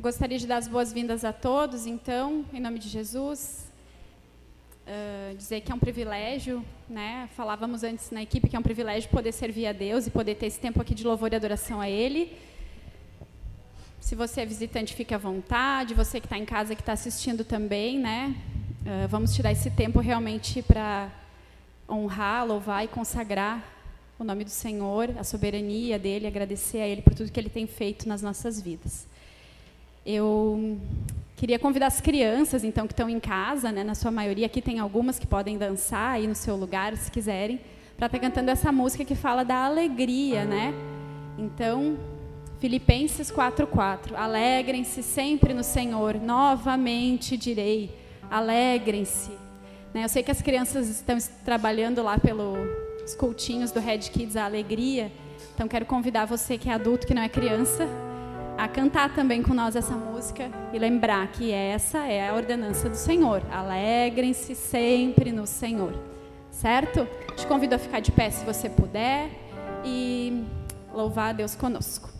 gostaria de dar as boas-vindas a todos, então, em nome de Jesus. Uh, dizer que é um privilégio, né? Falávamos antes na equipe que é um privilégio poder servir a Deus e poder ter esse tempo aqui de louvor e adoração a Ele. Se você é visitante, fique à vontade. Você que está em casa, que está assistindo também, né? Uh, vamos tirar esse tempo realmente para honrar, louvar e consagrar o nome do Senhor, a soberania dele, agradecer a Ele por tudo que Ele tem feito nas nossas vidas. Eu queria convidar as crianças, então, que estão em casa, né, na sua maioria, aqui tem algumas que podem dançar aí no seu lugar, se quiserem, para estar tá cantando essa música que fala da alegria, né? Então, Filipenses 4:4. Alegrem-se sempre no Senhor. Novamente direi, alegrem-se. Né, eu sei que as crianças estão trabalhando lá pelos cultinhos do Red Kids a alegria. Então quero convidar você que é adulto, que não é criança, a cantar também com nós essa música e lembrar que essa é a ordenança do Senhor. Alegrem-se sempre no Senhor. Certo? Te convido a ficar de pé se você puder e louvar a Deus conosco.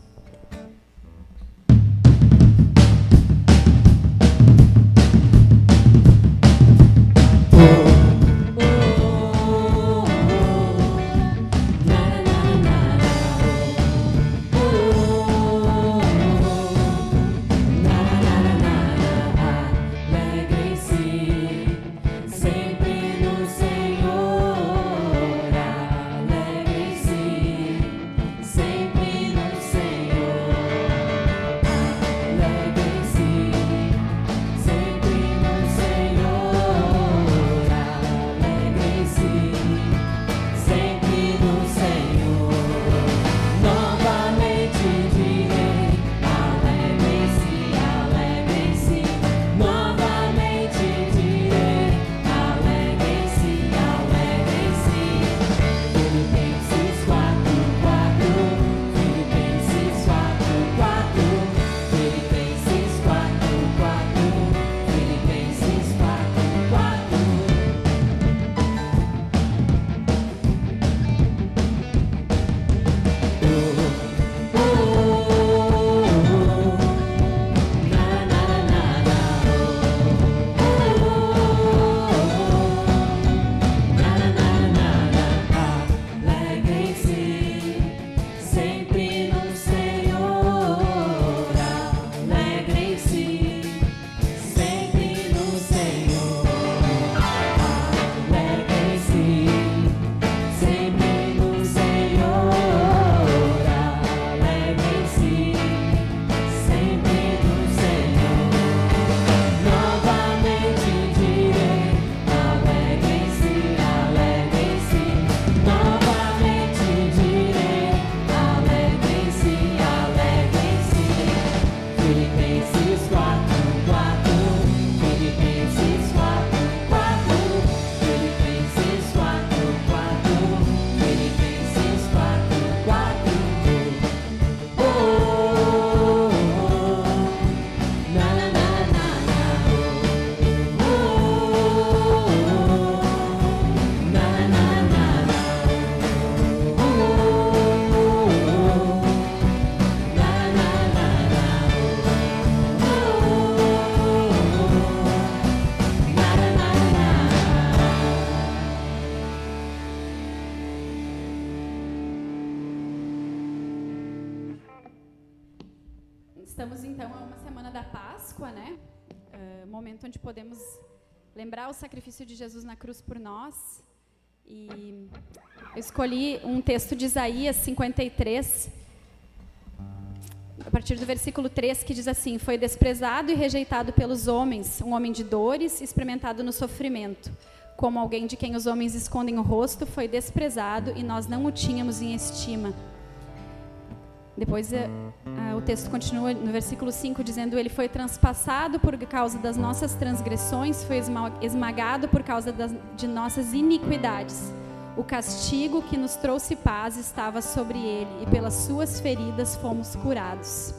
Lembrar o sacrifício de Jesus na cruz por nós. E eu escolhi um texto de Isaías 53, a partir do versículo 3, que diz assim: Foi desprezado e rejeitado pelos homens, um homem de dores, experimentado no sofrimento. Como alguém de quem os homens escondem o rosto, foi desprezado e nós não o tínhamos em estima. Depois eh, o texto continua no versículo 5 dizendo: Ele foi transpassado por causa das nossas transgressões, foi esmagado por causa das, de nossas iniquidades. O castigo que nos trouxe paz estava sobre ele, e pelas suas feridas fomos curados.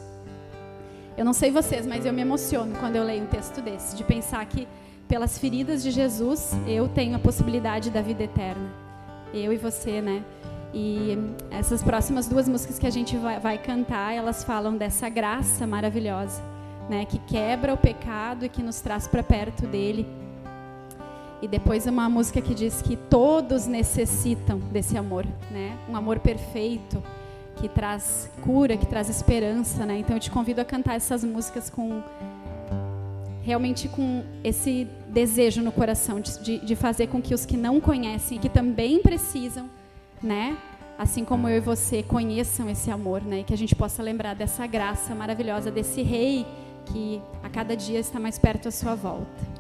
Eu não sei vocês, mas eu me emociono quando eu leio um texto desse, de pensar que pelas feridas de Jesus eu tenho a possibilidade da vida eterna. Eu e você, né? E essas próximas duas músicas que a gente vai, vai, cantar, elas falam dessa graça maravilhosa, né, que quebra o pecado e que nos traz para perto dele. E depois uma música que diz que todos necessitam desse amor, né? Um amor perfeito que traz cura, que traz esperança, né? Então eu te convido a cantar essas músicas com realmente com esse desejo no coração de, de fazer com que os que não conhecem que também precisam, né? Assim como eu e você conheçam esse amor, né? E que a gente possa lembrar dessa graça maravilhosa desse rei que a cada dia está mais perto à sua volta.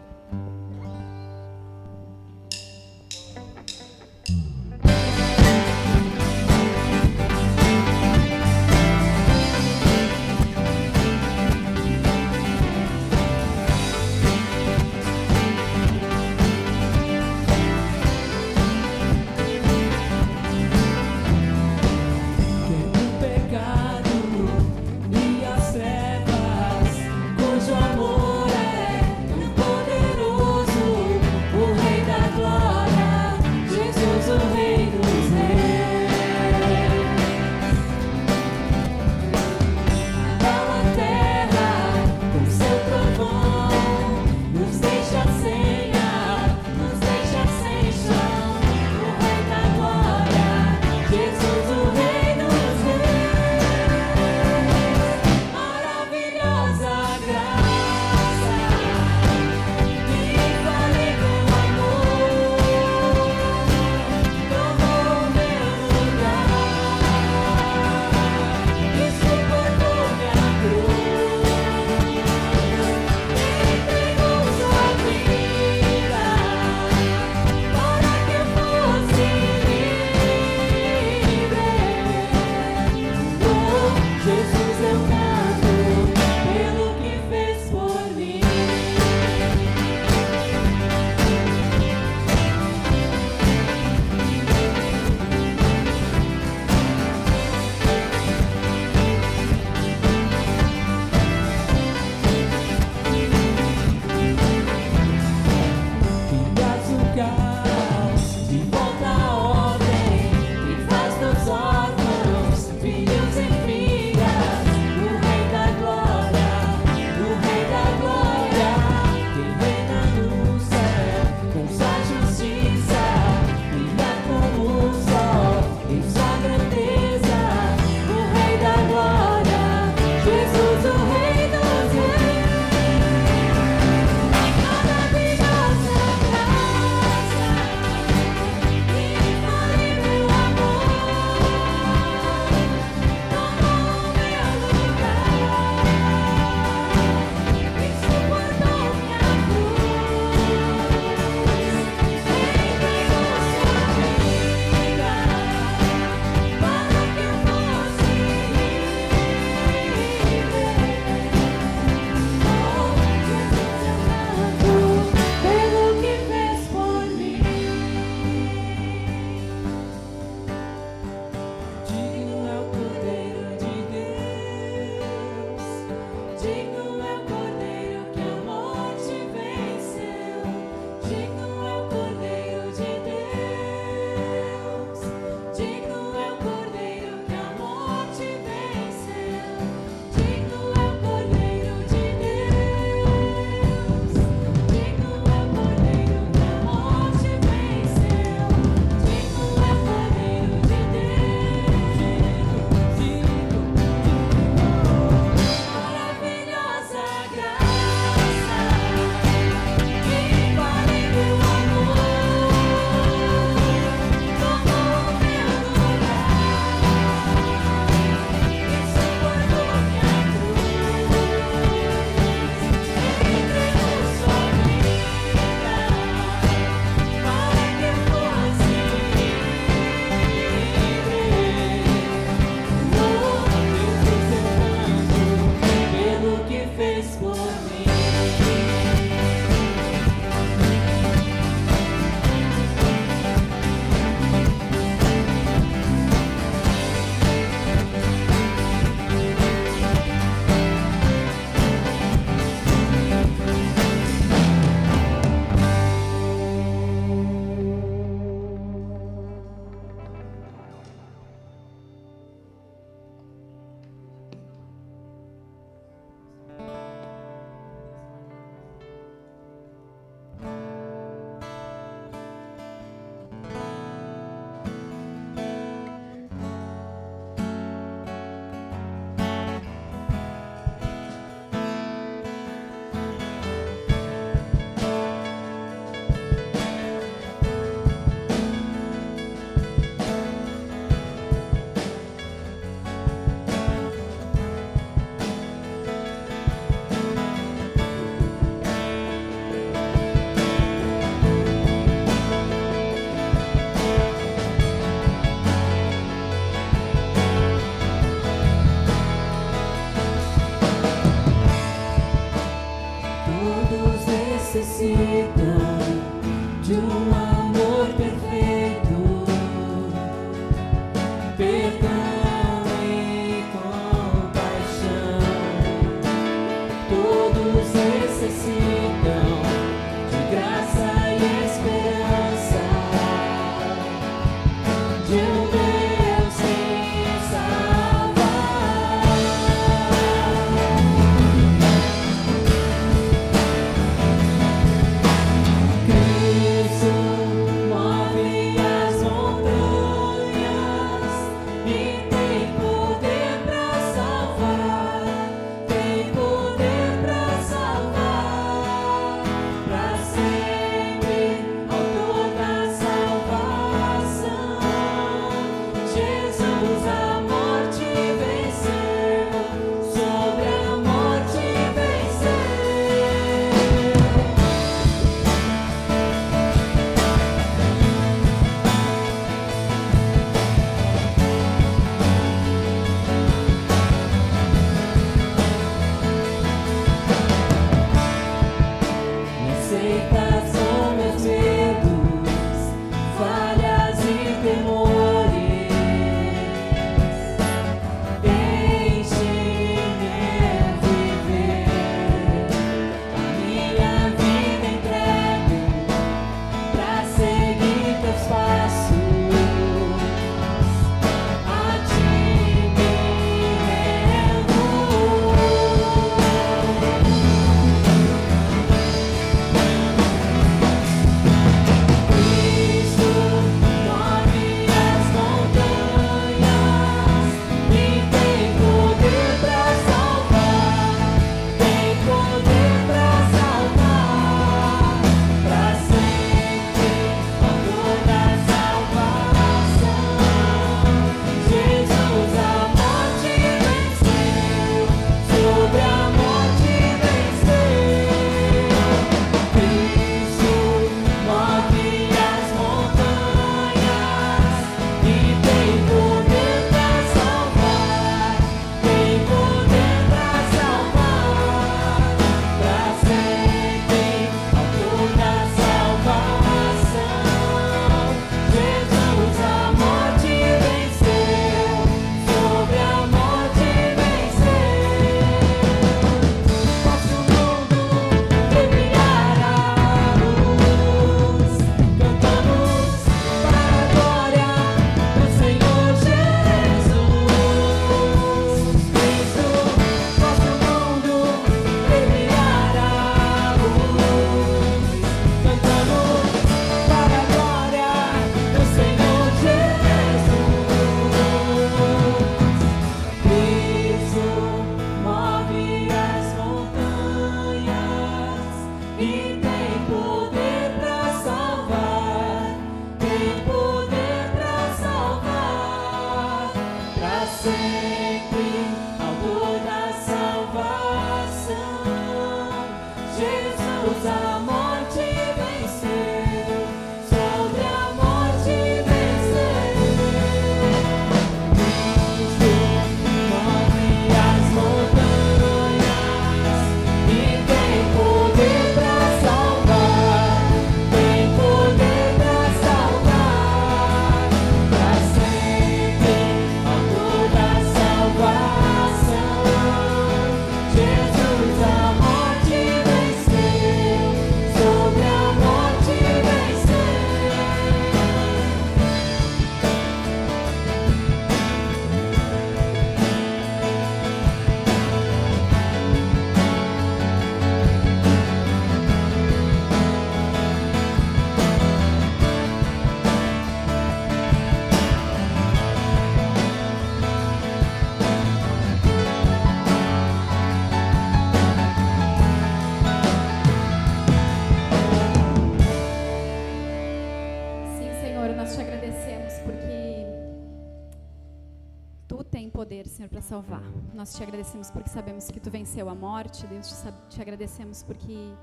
Salvar. Nós te agradecemos porque sabemos que tu venceu a morte, Deus, te, te agradecemos porque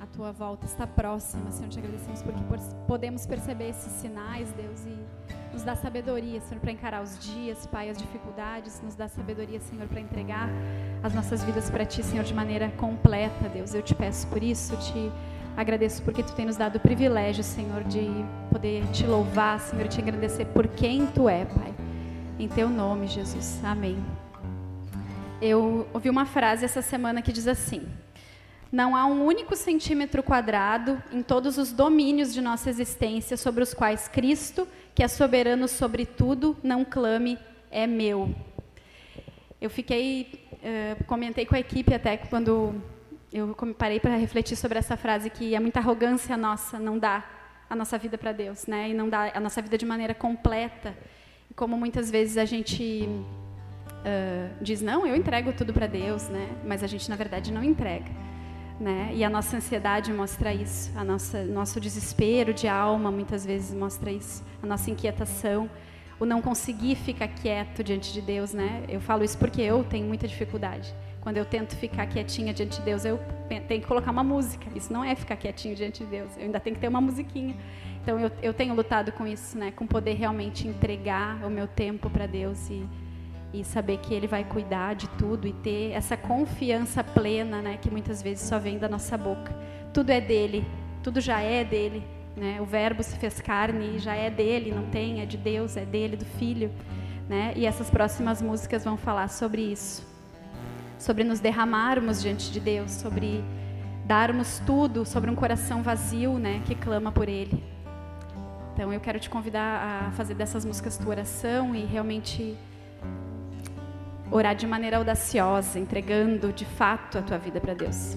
a tua volta está próxima, Senhor, te agradecemos porque podemos perceber esses sinais, Deus, e nos dá sabedoria, Senhor, para encarar os dias, Pai, as dificuldades, nos dá sabedoria, Senhor, para entregar as nossas vidas para Ti, Senhor, de maneira completa, Deus. Eu te peço por isso, te agradeço porque Tu tem nos dado o privilégio, Senhor, de poder Te louvar, Senhor, Te agradecer por quem Tu é, Pai. Em Teu nome, Jesus. Amém. Eu ouvi uma frase essa semana que diz assim: Não há um único centímetro quadrado em todos os domínios de nossa existência sobre os quais Cristo, que é soberano sobre tudo, não clame é meu. Eu fiquei, uh, comentei com a equipe até quando eu parei para refletir sobre essa frase que é muita arrogância nossa não dar a nossa vida para Deus, né? E não dar a nossa vida de maneira completa. Como muitas vezes a gente uh, diz não, eu entrego tudo para Deus, né? Mas a gente na verdade não entrega, né? E a nossa ansiedade mostra isso, a nossa nosso desespero de alma muitas vezes mostra isso, a nossa inquietação, o não conseguir ficar quieto diante de Deus, né? Eu falo isso porque eu tenho muita dificuldade. Quando eu tento ficar quietinha diante de Deus, eu tenho que colocar uma música. Isso não é ficar quietinho diante de Deus. Eu ainda tenho que ter uma musiquinha. Então eu, eu tenho lutado com isso, né? Com poder realmente entregar o meu tempo para Deus e e saber que Ele vai cuidar de tudo e ter essa confiança plena, né, que muitas vezes só vem da nossa boca. Tudo é dele, tudo já é dele, né? O Verbo se fez carne e já é dele, não tem, é de Deus, é dele, do Filho, né? E essas próximas músicas vão falar sobre isso, sobre nos derramarmos diante de Deus, sobre darmos tudo, sobre um coração vazio, né, que clama por Ele. Então eu quero te convidar a fazer dessas músicas tua oração e realmente orar de maneira audaciosa, entregando de fato a tua vida para Deus.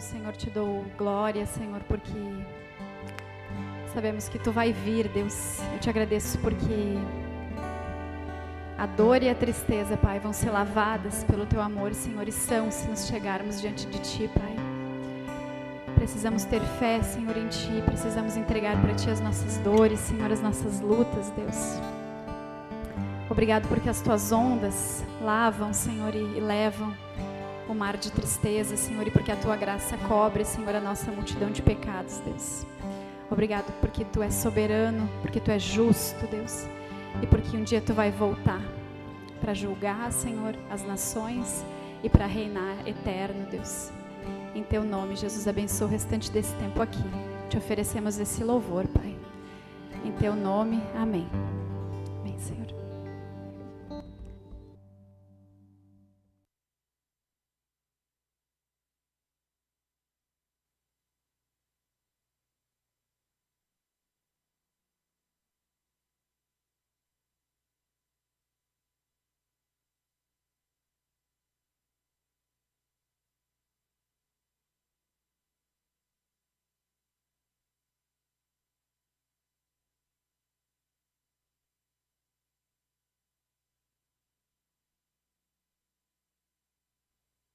Senhor, te dou glória, Senhor, porque sabemos que tu vai vir, Deus. Eu te agradeço porque a dor e a tristeza, Pai, vão ser lavadas pelo teu amor, Senhor, e são se nos chegarmos diante de ti, Pai. Precisamos ter fé, Senhor, em ti, precisamos entregar para ti as nossas dores, Senhor, as nossas lutas, Deus. Obrigado porque as tuas ondas lavam, Senhor, e levam o mar de tristeza, Senhor, e porque a tua graça cobre, Senhor, a nossa multidão de pecados, Deus. Obrigado porque tu és soberano, porque tu és justo, Deus e porque um dia tu vai voltar para julgar, Senhor, as nações e para reinar eterno, Deus. Em teu nome, Jesus, abençoa o restante desse tempo aqui. Te oferecemos esse louvor, Pai. Em teu nome, amém.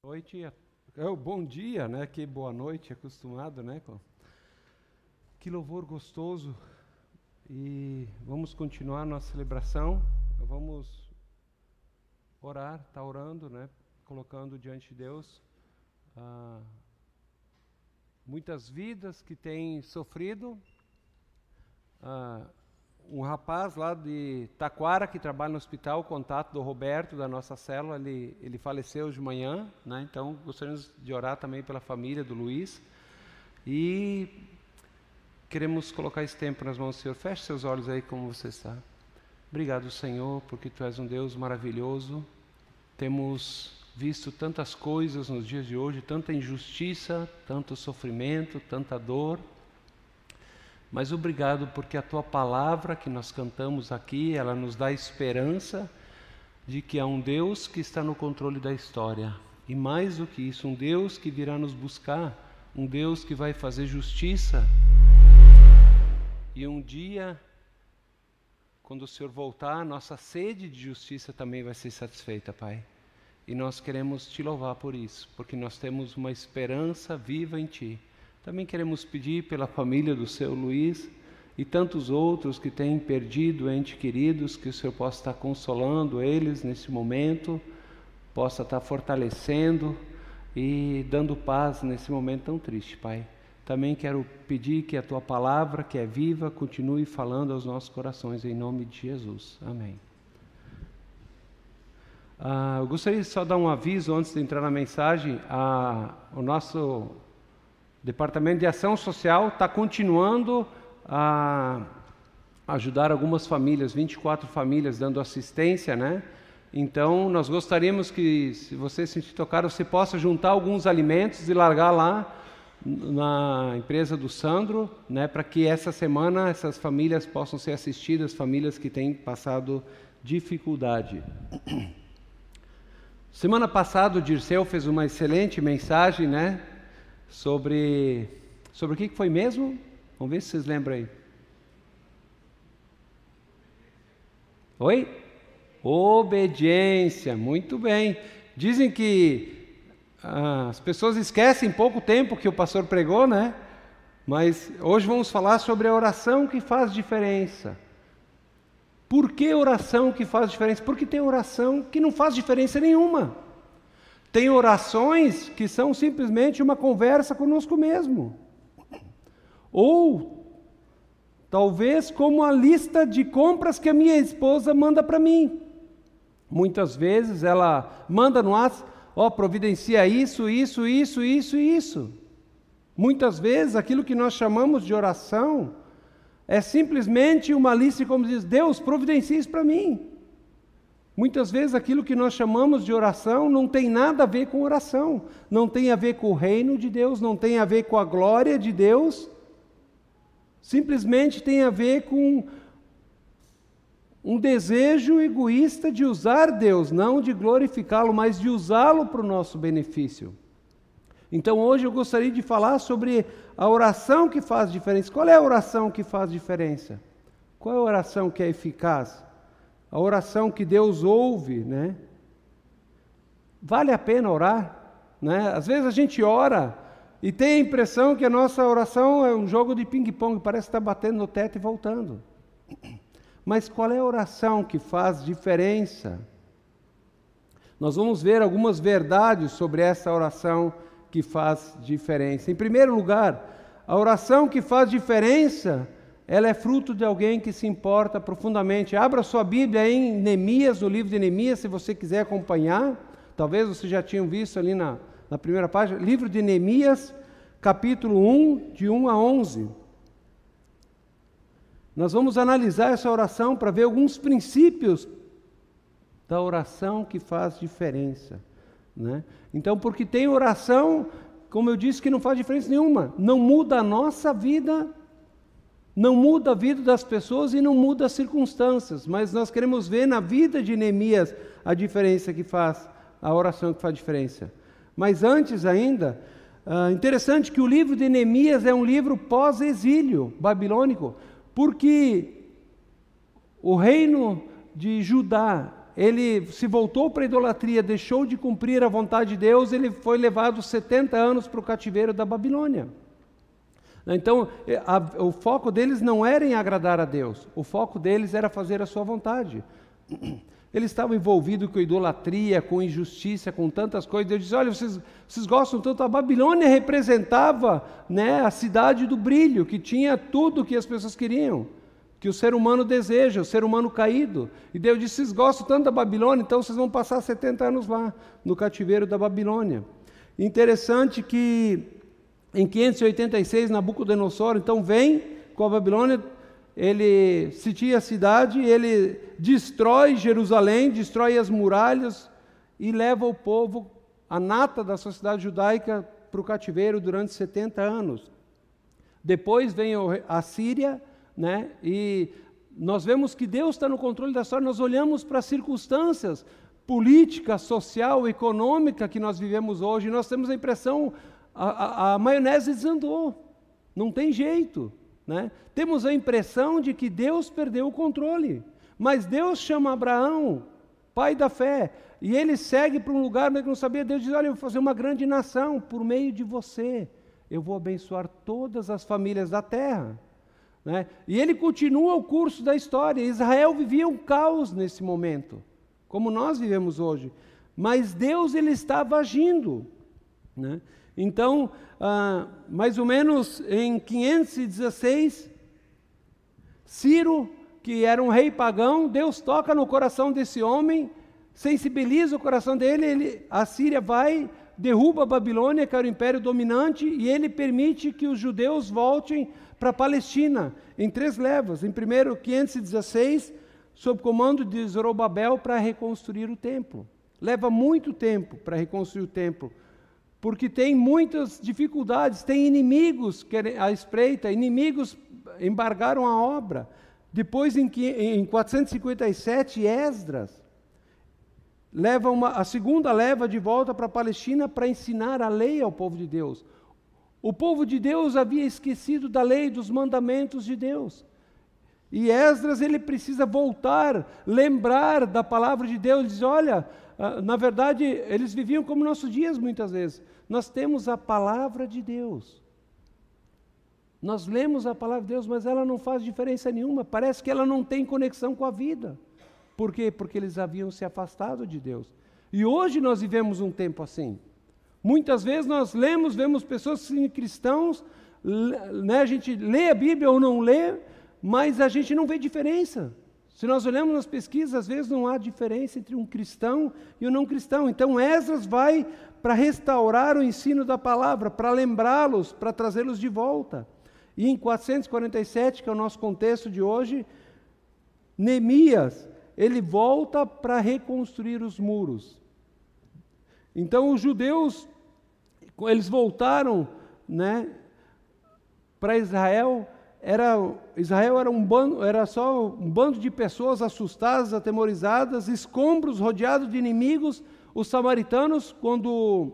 Noite, oh, bom dia, né? Que boa noite, acostumado, né? Que louvor gostoso. E vamos continuar nossa celebração. Vamos orar, tá orando, né? Colocando diante de Deus ah, muitas vidas que têm sofrido. Ah, um rapaz lá de Taquara que trabalha no hospital, contato do Roberto da nossa célula, ele, ele faleceu de manhã, né? Então gostaríamos de orar também pela família do Luiz e queremos colocar esse tempo nas mãos do Senhor. Feche seus olhos aí como você está. Obrigado, Senhor, porque Tu és um Deus maravilhoso. Temos visto tantas coisas nos dias de hoje, tanta injustiça, tanto sofrimento, tanta dor. Mas obrigado porque a tua palavra que nós cantamos aqui, ela nos dá esperança de que há um Deus que está no controle da história. E mais do que isso, um Deus que virá nos buscar, um Deus que vai fazer justiça. E um dia, quando o Senhor voltar, nossa sede de justiça também vai ser satisfeita, Pai. E nós queremos te louvar por isso, porque nós temos uma esperança viva em Ti. Também queremos pedir pela família do seu Luiz e tantos outros que têm perdido entes queridos, que o Senhor possa estar consolando eles nesse momento, possa estar fortalecendo e dando paz nesse momento tão triste, Pai. Também quero pedir que a tua palavra, que é viva, continue falando aos nossos corações, em nome de Jesus. Amém. Ah, eu gostaria de só dar um aviso antes de entrar na mensagem. Ah, o nosso Departamento de Ação Social está continuando a ajudar algumas famílias, 24 famílias dando assistência, né? Então, nós gostaríamos que, se você se sentir tocado, você possa juntar alguns alimentos e largar lá na empresa do Sandro, né, para que essa semana essas famílias possam ser assistidas, famílias que têm passado dificuldade. Semana passada o Dirceu fez uma excelente mensagem, né, sobre. Sobre o que foi mesmo? Vamos ver se vocês lembram aí. Oi? Obediência, muito bem. Dizem que ah, as pessoas esquecem pouco tempo que o pastor pregou, né? Mas hoje vamos falar sobre a oração que faz diferença. Por que oração que faz diferença? Porque tem oração que não faz diferença nenhuma. Tem orações que são simplesmente uma conversa conosco mesmo. Ou talvez como a lista de compras que a minha esposa manda para mim. Muitas vezes ela manda no WhatsApp, ó, oh, providencia isso, isso, isso, isso e isso. Muitas vezes aquilo que nós chamamos de oração é simplesmente uma lista como diz, Deus, providencia isso para mim. Muitas vezes aquilo que nós chamamos de oração não tem nada a ver com oração, não tem a ver com o reino de Deus, não tem a ver com a glória de Deus, simplesmente tem a ver com um desejo egoísta de usar Deus, não de glorificá-lo, mas de usá-lo para o nosso benefício. Então hoje eu gostaria de falar sobre a oração que faz diferença. Qual é a oração que faz diferença? Qual é a oração que é eficaz? A oração que Deus ouve, né? Vale a pena orar? Né? Às vezes a gente ora e tem a impressão que a nossa oração é um jogo de ping-pong, parece estar batendo no teto e voltando. Mas qual é a oração que faz diferença? Nós vamos ver algumas verdades sobre essa oração que faz diferença. Em primeiro lugar, a oração que faz diferença, ela é fruto de alguém que se importa profundamente. Abra sua Bíblia em Neemias, no livro de Neemias, se você quiser acompanhar. Talvez você já tenha visto ali na, na primeira página, livro de Neemias, capítulo 1, de 1 a 11. Nós vamos analisar essa oração para ver alguns princípios da oração que faz diferença. Né? Então, porque tem oração, como eu disse, que não faz diferença nenhuma, não muda a nossa vida, não muda a vida das pessoas e não muda as circunstâncias, mas nós queremos ver na vida de Neemias a diferença que faz, a oração que faz diferença. Mas antes ainda, uh, interessante que o livro de Neemias é um livro pós-exílio babilônico, porque o reino de Judá, ele se voltou para a idolatria, deixou de cumprir a vontade de Deus, ele foi levado 70 anos para o cativeiro da Babilônia. Então, a, o foco deles não era em agradar a Deus, o foco deles era fazer a sua vontade. Eles estavam envolvidos com idolatria, com injustiça, com tantas coisas. Deus disse: Olha, vocês, vocês gostam tanto. A Babilônia representava né, a cidade do brilho, que tinha tudo o que as pessoas queriam, que o ser humano deseja, o ser humano caído. E Deus disse: Vocês gostam tanto da Babilônia, então vocês vão passar 70 anos lá, no cativeiro da Babilônia. Interessante que em 586, Nabucodonosor então vem com a Babilônia ele sitia a cidade, ele destrói Jerusalém, destrói as muralhas e leva o povo, a nata da sociedade judaica, para o cativeiro durante 70 anos. Depois vem a Síria, né, e nós vemos que Deus está no controle da história, nós olhamos para as circunstâncias política, social, econômica que nós vivemos hoje, nós temos a impressão, a, a, a maionese desandou, não tem jeito. Né? Temos a impressão de que Deus perdeu o controle, mas Deus chama Abraão, pai da fé, e ele segue para um lugar onde ele não sabia. Deus diz: Olha, eu vou fazer uma grande nação por meio de você, eu vou abençoar todas as famílias da terra. Né? E ele continua o curso da história. Israel vivia um caos nesse momento, como nós vivemos hoje, mas Deus ele estava agindo. Né? Então, ah, mais ou menos em 516, Ciro, que era um rei pagão, Deus toca no coração desse homem, sensibiliza o coração dele, ele, a Síria vai, derruba a Babilônia, que era o império dominante, e ele permite que os judeus voltem para a Palestina, em três levas. Em primeiro, 516, sob comando de Zorobabel, para reconstruir o templo. Leva muito tempo para reconstruir o templo porque tem muitas dificuldades, tem inimigos que a espreita, inimigos embargaram a obra. Depois, em, em 457, Esdras leva uma, a segunda leva de volta para a Palestina para ensinar a lei ao povo de Deus. O povo de Deus havia esquecido da lei, dos mandamentos de Deus. E Esdras ele precisa voltar, lembrar da palavra de Deus, diz: olha, ah, na verdade, eles viviam como nossos dias muitas vezes. Nós temos a palavra de Deus. Nós lemos a palavra de Deus, mas ela não faz diferença nenhuma. Parece que ela não tem conexão com a vida. Por quê? Porque eles haviam se afastado de Deus. E hoje nós vivemos um tempo assim. Muitas vezes nós lemos, vemos pessoas cristãos, né, a gente lê a Bíblia ou não lê, mas a gente não vê diferença. Se nós olhamos nas pesquisas, às vezes não há diferença entre um cristão e um não cristão. Então, Esdras vai para restaurar o ensino da palavra, para lembrá-los, para trazê-los de volta. E em 447, que é o nosso contexto de hoje, Neemias, ele volta para reconstruir os muros. Então, os judeus, eles voltaram né, para Israel era, Israel era, um bando, era só um bando de pessoas assustadas, atemorizadas, escombros rodeados de inimigos. Os samaritanos, quando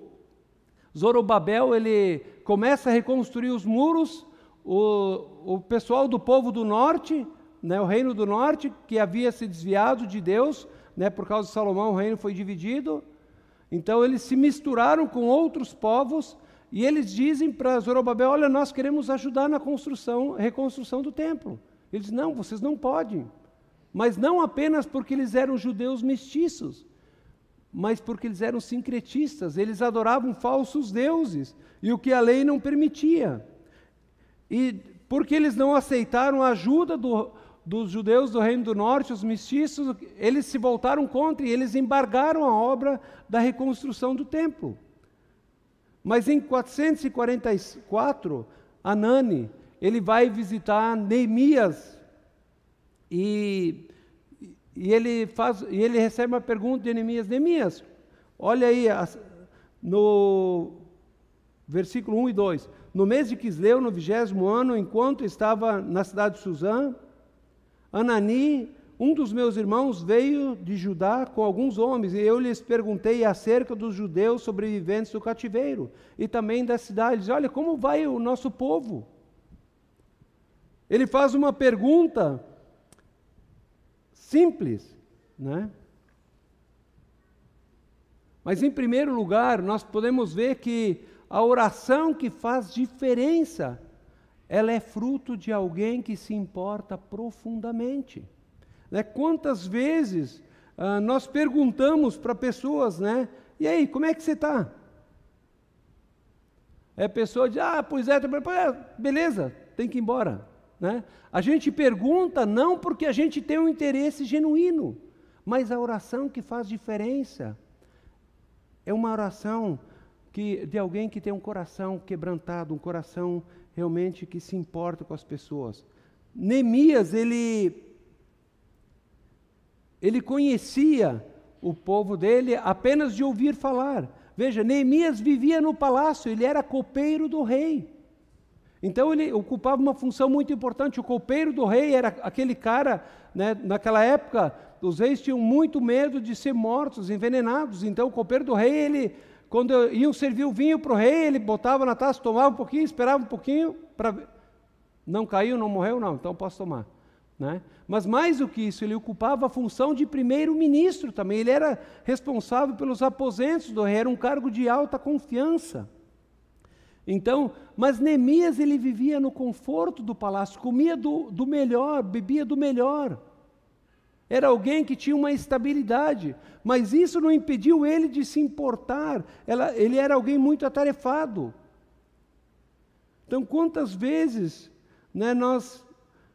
Zorobabel, ele começa a reconstruir os muros, o, o pessoal do povo do norte, né, o reino do norte, que havia se desviado de Deus, né, por causa de Salomão, o reino foi dividido. Então eles se misturaram com outros povos e eles dizem para Zorobabel: Olha, nós queremos ajudar na construção, reconstrução do templo. Eles não, vocês não podem. Mas não apenas porque eles eram judeus mestiços, mas porque eles eram sincretistas, eles adoravam falsos deuses, e o que a lei não permitia. E porque eles não aceitaram a ajuda do, dos judeus do Reino do Norte, os mestiços, eles se voltaram contra e eles embargaram a obra da reconstrução do templo. Mas em 444, Anani, ele vai visitar Neemias e e ele, faz, e ele recebe uma pergunta de Neemias: Neemias, olha aí no versículo 1 e 2. No mês de Quisleu, no vigésimo ano, enquanto estava na cidade de Suzã, Anani, um dos meus irmãos, veio de Judá com alguns homens, e eu lhes perguntei acerca dos judeus sobreviventes do cativeiro e também da cidade. Olha, como vai o nosso povo? Ele faz uma pergunta simples, né? Mas em primeiro lugar, nós podemos ver que a oração que faz diferença, ela é fruto de alguém que se importa profundamente. Né? Quantas vezes ah, nós perguntamos para pessoas, né? E aí, como é que você está? É a pessoa diz, ah, pois é, beleza, tem que ir embora. Né? A gente pergunta não porque a gente tem um interesse genuíno, mas a oração que faz diferença é uma oração que, de alguém que tem um coração quebrantado, um coração realmente que se importa com as pessoas. Neemias, ele, ele conhecia o povo dele apenas de ouvir falar. Veja, Neemias vivia no palácio, ele era copeiro do rei. Então ele ocupava uma função muito importante. O copeiro do rei era aquele cara, né, naquela época, os reis tinham muito medo de ser mortos, envenenados. Então o copeiro do rei, ele, quando iam servir o vinho para o rei, ele botava na taça, tomava um pouquinho, esperava um pouquinho para não caiu, não morreu, não. Então posso tomar. Né? Mas mais do que isso, ele ocupava a função de primeiro-ministro também. Ele era responsável pelos aposentos do rei. Era um cargo de alta confiança. Então, mas Neemias ele vivia no conforto do palácio, comia do, do melhor, bebia do melhor. Era alguém que tinha uma estabilidade, mas isso não impediu ele de se importar. Ela, ele era alguém muito atarefado. Então, quantas vezes né, nós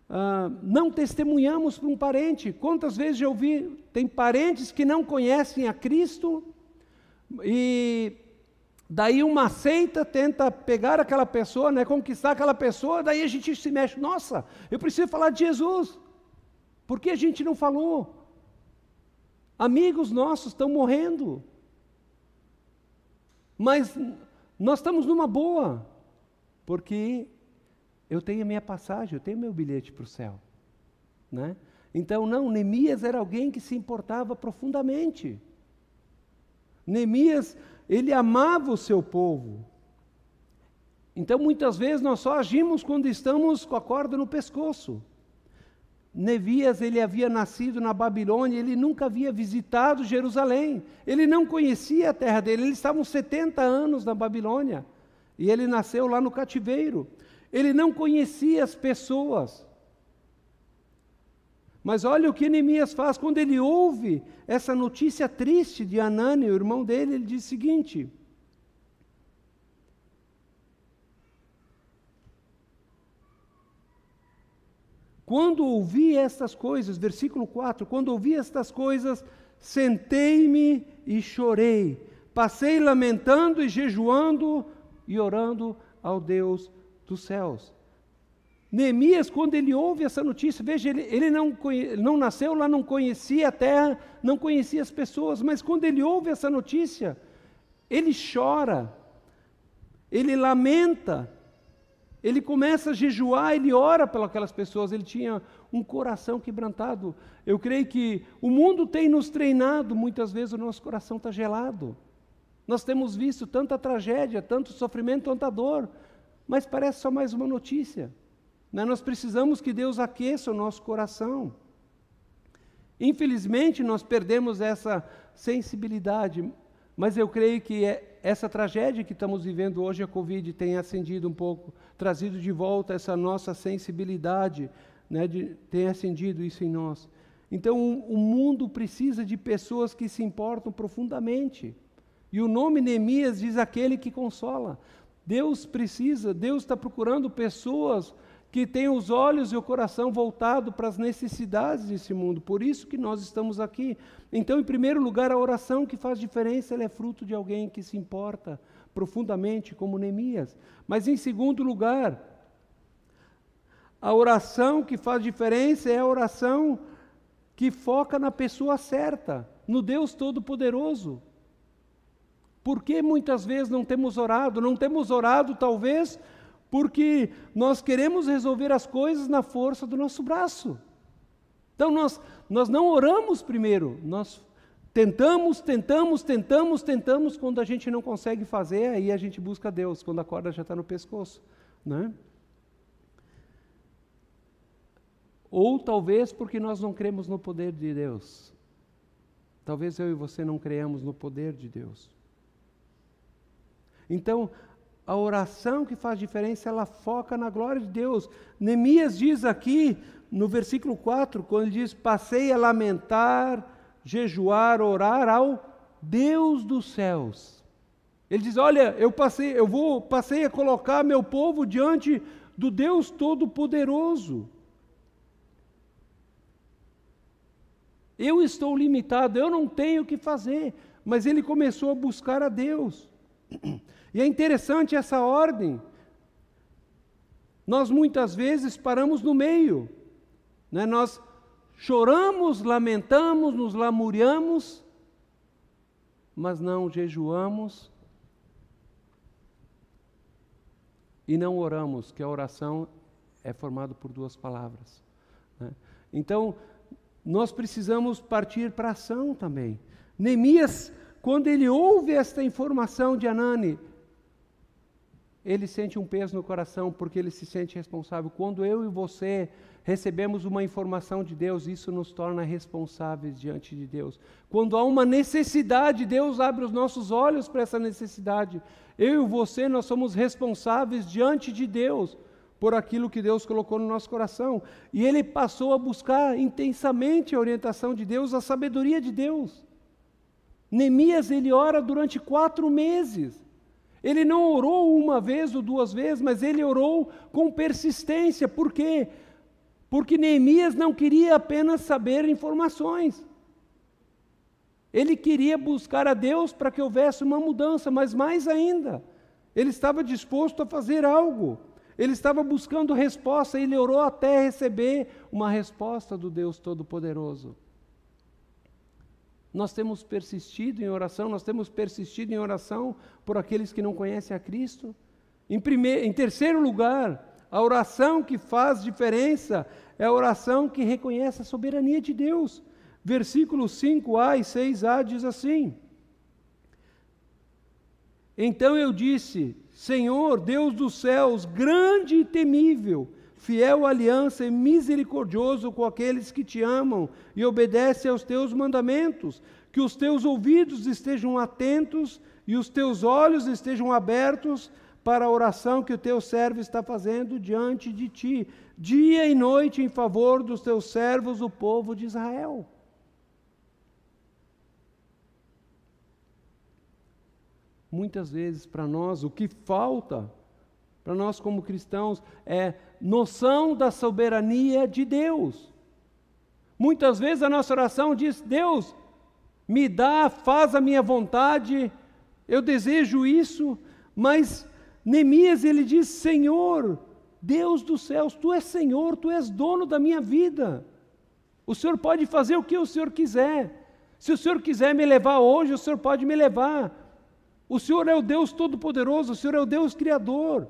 ah, não testemunhamos para um parente? Quantas vezes já ouvi? Tem parentes que não conhecem a Cristo e Daí uma seita tenta pegar aquela pessoa, né, conquistar aquela pessoa, daí a gente se mexe, nossa, eu preciso falar de Jesus. Por que a gente não falou? Amigos nossos estão morrendo. Mas nós estamos numa boa, porque eu tenho a minha passagem, eu tenho meu bilhete para o céu. Né? Então, não, Neemias era alguém que se importava profundamente. Neemias ele amava o seu povo. Então, muitas vezes, nós só agimos quando estamos com a corda no pescoço. Nevias, ele havia nascido na Babilônia, ele nunca havia visitado Jerusalém, ele não conhecia a terra dele, eles estavam 70 anos na Babilônia, e ele nasceu lá no cativeiro. Ele não conhecia as pessoas, mas olha o que Neemias faz quando ele ouve essa notícia triste de Anani, o irmão dele, ele diz o seguinte: Quando ouvi estas coisas, versículo 4, quando ouvi estas coisas, sentei-me e chorei, passei lamentando e jejuando e orando ao Deus dos céus. Neemias, quando ele ouve essa notícia, veja, ele, ele não, não nasceu lá, não conhecia a terra, não conhecia as pessoas, mas quando ele ouve essa notícia, ele chora, ele lamenta, ele começa a jejuar, ele ora pelas pessoas, ele tinha um coração quebrantado. Eu creio que o mundo tem nos treinado, muitas vezes o nosso coração está gelado. Nós temos visto tanta tragédia, tanto sofrimento, tanta dor, mas parece só mais uma notícia. Né? Nós precisamos que Deus aqueça o nosso coração. Infelizmente, nós perdemos essa sensibilidade, mas eu creio que é essa tragédia que estamos vivendo hoje, a Covid, tem acendido um pouco, trazido de volta essa nossa sensibilidade, né, de, tem acendido isso em nós. Então, o, o mundo precisa de pessoas que se importam profundamente. E o nome Neemias diz aquele que consola. Deus precisa, Deus está procurando pessoas que tenham os olhos e o coração voltado para as necessidades desse mundo. Por isso que nós estamos aqui. Então, em primeiro lugar, a oração que faz diferença, ela é fruto de alguém que se importa profundamente, como Neemias. Mas em segundo lugar, a oração que faz diferença é a oração que foca na pessoa certa, no Deus Todo-Poderoso. Por que muitas vezes não temos orado? Não temos orado, talvez, porque nós queremos resolver as coisas na força do nosso braço. Então nós, nós não oramos primeiro, nós tentamos, tentamos, tentamos, tentamos, quando a gente não consegue fazer, aí a gente busca Deus, quando a corda já está no pescoço. Né? Ou talvez porque nós não cremos no poder de Deus. Talvez eu e você não creamos no poder de Deus. Então, a oração que faz diferença, ela foca na glória de Deus. Neemias diz aqui, no versículo 4, quando ele diz: Passei a lamentar, jejuar, orar ao Deus dos céus. Ele diz: Olha, eu passei, eu vou, passei a colocar meu povo diante do Deus Todo-Poderoso. Eu estou limitado, eu não tenho o que fazer, mas ele começou a buscar a Deus. E é interessante essa ordem. Nós muitas vezes paramos no meio, né? nós choramos, lamentamos, nos lamuriamos, mas não jejuamos e não oramos, que a oração é formada por duas palavras. Né? Então, nós precisamos partir para ação também. Neemias, quando ele ouve esta informação de Anani, ele sente um peso no coração porque ele se sente responsável. Quando eu e você recebemos uma informação de Deus, isso nos torna responsáveis diante de Deus. Quando há uma necessidade, Deus abre os nossos olhos para essa necessidade. Eu e você, nós somos responsáveis diante de Deus por aquilo que Deus colocou no nosso coração. E ele passou a buscar intensamente a orientação de Deus, a sabedoria de Deus. Neemias, ele ora durante quatro meses. Ele não orou uma vez ou duas vezes, mas ele orou com persistência. Por quê? Porque Neemias não queria apenas saber informações. Ele queria buscar a Deus para que houvesse uma mudança, mas mais ainda, ele estava disposto a fazer algo. Ele estava buscando resposta, ele orou até receber uma resposta do Deus Todo-Poderoso. Nós temos persistido em oração, nós temos persistido em oração por aqueles que não conhecem a Cristo. Em, primeiro, em terceiro lugar, a oração que faz diferença é a oração que reconhece a soberania de Deus. Versículos 5a e 6a diz assim: Então eu disse: Senhor, Deus dos céus, grande e temível, fiel aliança e misericordioso com aqueles que te amam e obedecem aos teus mandamentos, que os teus ouvidos estejam atentos e os teus olhos estejam abertos para a oração que o teu servo está fazendo diante de ti, dia e noite em favor dos teus servos, o povo de Israel. Muitas vezes para nós o que falta para nós como cristãos é noção da soberania de Deus. Muitas vezes a nossa oração diz: Deus, me dá, faz a minha vontade, eu desejo isso, mas Neemias ele diz: Senhor, Deus dos céus, tu és Senhor, tu és dono da minha vida. O Senhor pode fazer o que o Senhor quiser. Se o Senhor quiser me levar hoje, o Senhor pode me levar. O Senhor é o Deus Todo-Poderoso, o Senhor é o Deus Criador.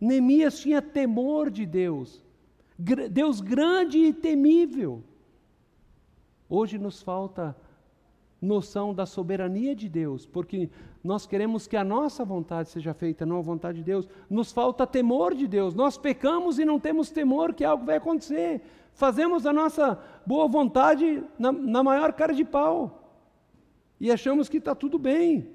Neemias tinha temor de Deus, Deus grande e temível. Hoje nos falta noção da soberania de Deus, porque nós queremos que a nossa vontade seja feita, não a vontade de Deus. Nos falta temor de Deus. Nós pecamos e não temos temor que algo vai acontecer. Fazemos a nossa boa vontade na, na maior cara de pau e achamos que está tudo bem.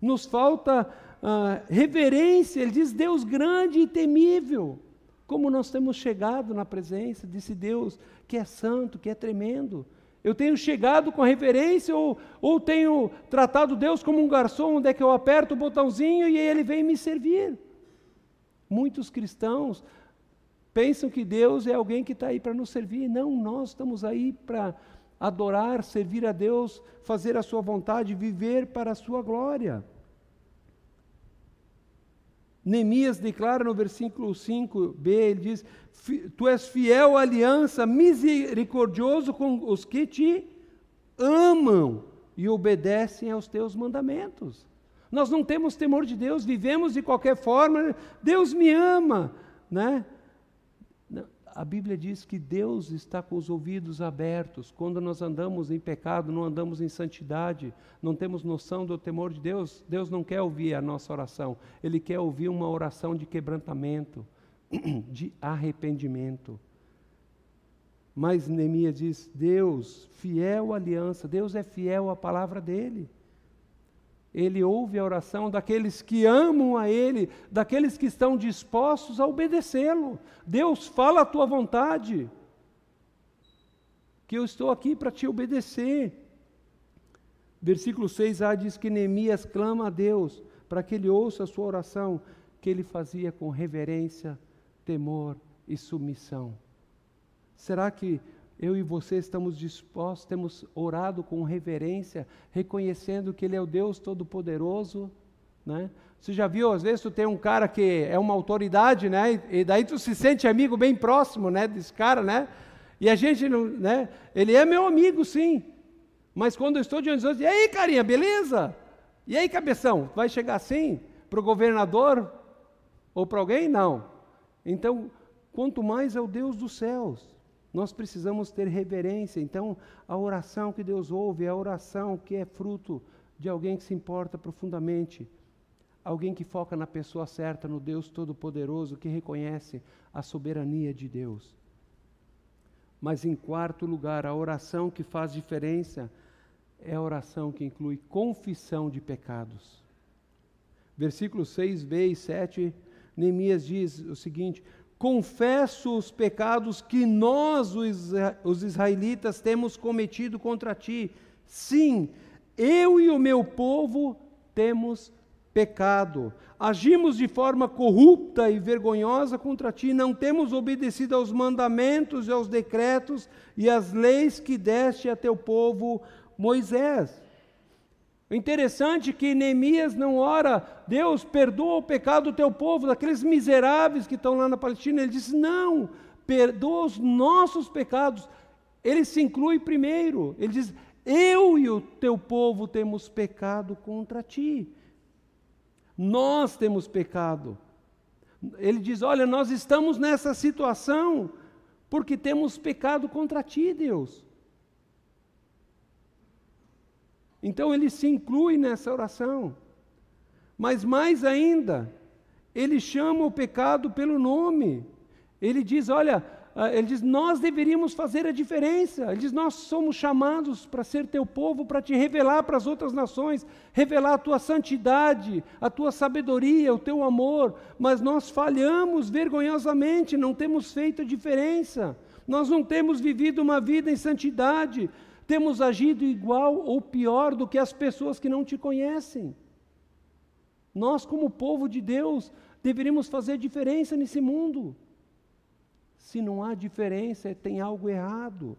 Nos falta uh, reverência. Ele diz Deus grande e temível. Como nós temos chegado na presença desse Deus que é santo, que é tremendo. Eu tenho chegado com reverência ou, ou tenho tratado Deus como um garçom, onde é que eu aperto o botãozinho e ele vem me servir. Muitos cristãos pensam que Deus é alguém que está aí para nos servir. Não, nós estamos aí para adorar, servir a Deus, fazer a sua vontade, viver para a sua glória. Neemias declara no versículo 5b, ele diz: Tu és fiel à aliança, misericordioso com os que te amam e obedecem aos teus mandamentos. Nós não temos temor de Deus, vivemos de qualquer forma, Deus me ama, né? A Bíblia diz que Deus está com os ouvidos abertos. Quando nós andamos em pecado, não andamos em santidade, não temos noção do temor de Deus, Deus não quer ouvir a nossa oração. Ele quer ouvir uma oração de quebrantamento, de arrependimento. Mas Neemias diz: Deus, fiel aliança, Deus é fiel à palavra dele. Ele ouve a oração daqueles que amam a Ele, daqueles que estão dispostos a obedecê-lo. Deus, fala a tua vontade, que eu estou aqui para te obedecer. Versículo 6a diz que Neemias clama a Deus para que ele ouça a sua oração, que ele fazia com reverência, temor e submissão. Será que eu e você estamos dispostos, temos orado com reverência, reconhecendo que Ele é o Deus Todo-Poderoso, né? Você já viu, às vezes tu tem um cara que é uma autoridade, né? E daí tu se sente amigo bem próximo, né? Desse cara, né? E a gente não, né? Ele é meu amigo, sim. Mas quando eu estou diante de Deus, e aí, carinha, beleza? E aí, cabeção, vai chegar assim para o governador ou para alguém? Não. Então, quanto mais é o Deus dos céus. Nós precisamos ter reverência. Então, a oração que Deus ouve é a oração que é fruto de alguém que se importa profundamente, alguém que foca na pessoa certa, no Deus Todo-Poderoso, que reconhece a soberania de Deus. Mas, em quarto lugar, a oração que faz diferença é a oração que inclui confissão de pecados. Versículos 6b e 7, Neemias diz o seguinte: confesso os pecados que nós, os israelitas, temos cometido contra ti. Sim, eu e o meu povo temos pecado. Agimos de forma corrupta e vergonhosa contra ti, não temos obedecido aos mandamentos e aos decretos e às leis que deste a teu povo Moisés. O interessante é que Neemias não ora, Deus perdoa o pecado do teu povo, daqueles miseráveis que estão lá na Palestina. Ele diz: não, perdoa os nossos pecados. Ele se inclui primeiro. Ele diz: eu e o teu povo temos pecado contra ti. Nós temos pecado. Ele diz: olha, nós estamos nessa situação porque temos pecado contra ti, Deus. Então ele se inclui nessa oração. Mas mais ainda, ele chama o pecado pelo nome. Ele diz: olha, ah, ele diz, nós deveríamos fazer a diferença. Ele diz, nós somos chamados para ser teu povo, para te revelar para as outras nações, revelar a tua santidade, a tua sabedoria, o teu amor. Mas nós falhamos vergonhosamente, não temos feito a diferença. Nós não temos vivido uma vida em santidade. Temos agido igual ou pior do que as pessoas que não te conhecem. Nós, como povo de Deus, deveríamos fazer diferença nesse mundo. Se não há diferença, tem algo errado.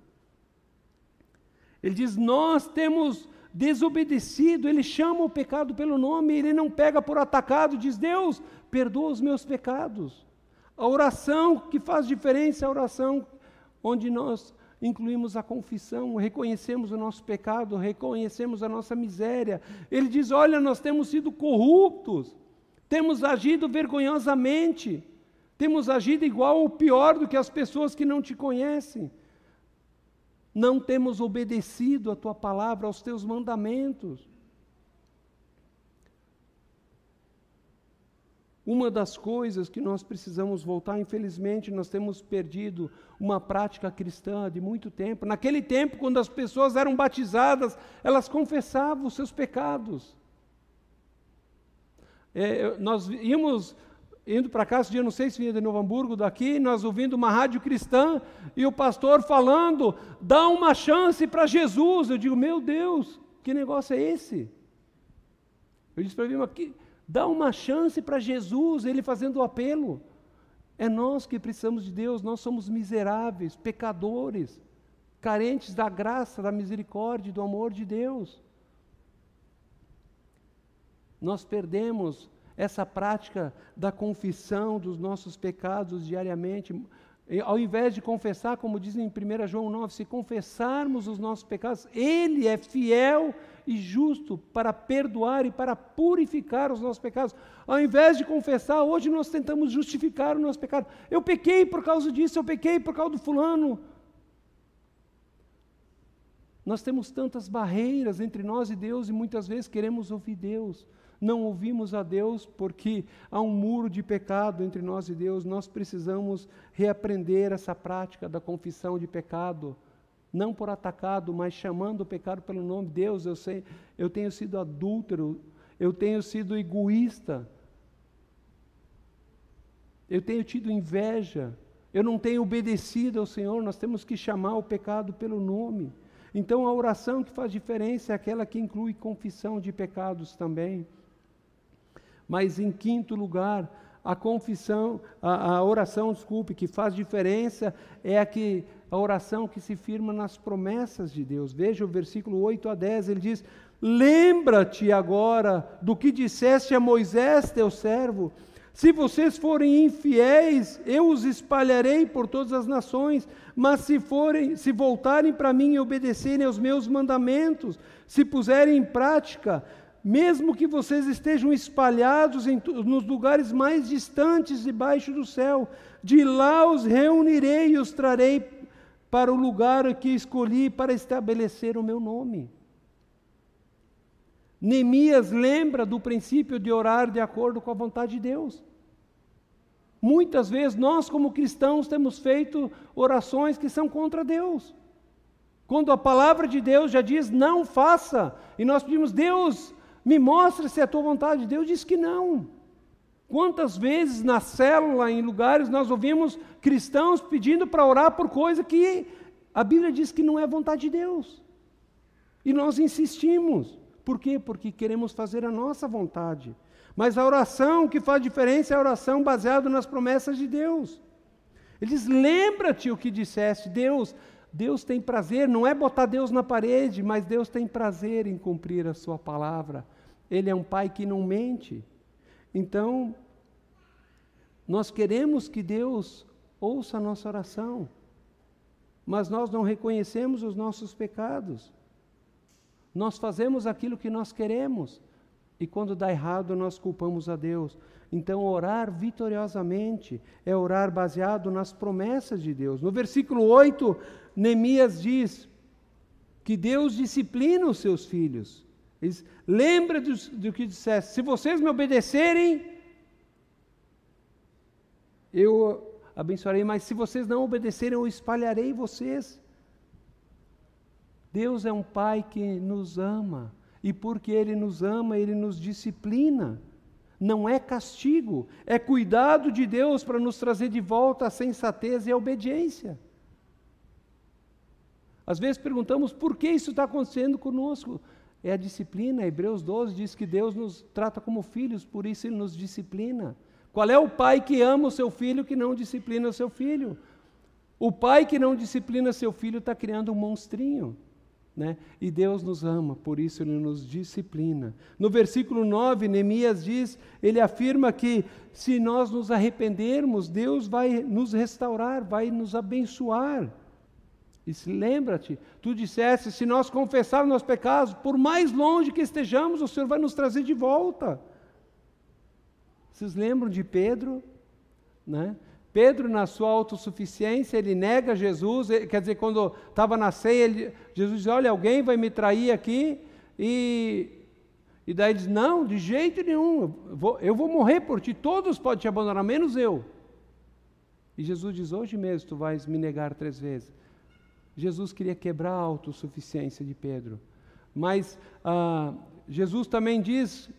Ele diz: Nós temos desobedecido, ele chama o pecado pelo nome, ele não pega por atacado, diz: Deus, perdoa os meus pecados. A oração que faz diferença é a oração onde nós incluímos a confissão, reconhecemos o nosso pecado, reconhecemos a nossa miséria. Ele diz: Olha, nós temos sido corruptos, temos agido vergonhosamente, temos agido igual ou pior do que as pessoas que não te conhecem. não temos obedecido a tua palavra, aos teus mandamentos. Uma das coisas que nós precisamos voltar, infelizmente, nós temos perdido uma prática cristã de muito tempo. Naquele tempo, quando as pessoas eram batizadas, elas confessavam os seus pecados. É, nós íamos indo para cá, esse dia não sei se vinha de Novo Hamburgo, daqui, nós ouvindo uma rádio cristã e o pastor falando, dá uma chance para Jesus. Eu digo, meu Deus, que negócio é esse? Eu disse para ele, mas que, Dá uma chance para Jesus, ele fazendo o apelo. É nós que precisamos de Deus, nós somos miseráveis, pecadores, carentes da graça, da misericórdia, do amor de Deus. Nós perdemos essa prática da confissão dos nossos pecados diariamente. Ao invés de confessar, como diz em 1 João 9, se confessarmos os nossos pecados, Ele é fiel e justo para perdoar e para purificar os nossos pecados. Ao invés de confessar, hoje nós tentamos justificar o nosso pecado. Eu pequei por causa disso, eu pequei por causa do fulano. Nós temos tantas barreiras entre nós e Deus e muitas vezes queremos ouvir Deus. Não ouvimos a Deus porque há um muro de pecado entre nós e Deus. Nós precisamos reaprender essa prática da confissão de pecado não por atacado, mas chamando o pecado pelo nome. Deus, eu sei, eu tenho sido adúltero, eu tenho sido egoísta, eu tenho tido inveja, eu não tenho obedecido ao Senhor. Nós temos que chamar o pecado pelo nome. Então, a oração que faz diferença é aquela que inclui confissão de pecados também. Mas, em quinto lugar, a confissão, a, a oração, desculpe, que faz diferença é a que a oração que se firma nas promessas de Deus. Veja o versículo 8 a 10, ele diz: Lembra-te agora do que disseste a Moisés, teu servo. Se vocês forem infiéis, eu os espalharei por todas as nações, mas se forem, se voltarem para mim e obedecerem aos meus mandamentos, se puserem em prática, mesmo que vocês estejam espalhados em, nos lugares mais distantes debaixo do céu, de lá os reunirei e os trarei para o lugar que escolhi para estabelecer o meu nome. Neemias lembra do princípio de orar de acordo com a vontade de Deus. Muitas vezes nós, como cristãos, temos feito orações que são contra Deus. Quando a palavra de Deus já diz não faça, e nós pedimos, Deus, me mostre se é a tua vontade. Deus diz que não. Quantas vezes na célula, em lugares, nós ouvimos cristãos pedindo para orar por coisa que a Bíblia diz que não é vontade de Deus. E nós insistimos. Por quê? Porque queremos fazer a nossa vontade. Mas a oração que faz diferença é a oração baseada nas promessas de Deus. Ele diz: lembra-te o que disseste, Deus. Deus tem prazer, não é botar Deus na parede, mas Deus tem prazer em cumprir a sua palavra. Ele é um pai que não mente. Então, nós queremos que Deus ouça a nossa oração, mas nós não reconhecemos os nossos pecados. Nós fazemos aquilo que nós queremos e quando dá errado nós culpamos a Deus. Então, orar vitoriosamente é orar baseado nas promessas de Deus. No versículo 8, Neemias diz que Deus disciplina os seus filhos. Lembra do, do que disseste: se vocês me obedecerem, eu abençoarei, mas se vocês não obedecerem, eu espalharei vocês. Deus é um Pai que nos ama, e porque Ele nos ama, Ele nos disciplina. Não é castigo, é cuidado de Deus para nos trazer de volta a sensatez e a obediência. Às vezes perguntamos por que isso está acontecendo conosco. É a disciplina. Hebreus 12 diz que Deus nos trata como filhos, por isso Ele nos disciplina. Qual é o pai que ama o seu filho que não disciplina o seu filho? O pai que não disciplina seu filho está criando um monstrinho. Né? E Deus nos ama, por isso Ele nos disciplina. No versículo 9, Neemias diz, ele afirma que se nós nos arrependermos, Deus vai nos restaurar, vai nos abençoar. E se lembra-te, tu disseste, se nós confessarmos nossos pecados, por mais longe que estejamos, o Senhor vai nos trazer de volta. Vocês lembram de Pedro? Né? Pedro, na sua autossuficiência, ele nega Jesus, quer dizer, quando estava na ceia, ele, Jesus diz: Olha, alguém vai me trair aqui, e, e daí ele diz: Não, de jeito nenhum, eu vou, eu vou morrer por ti, todos podem te abandonar, menos eu. E Jesus diz: Hoje mesmo tu vais me negar três vezes. Jesus queria quebrar a autossuficiência de Pedro. Mas ah, Jesus também diz,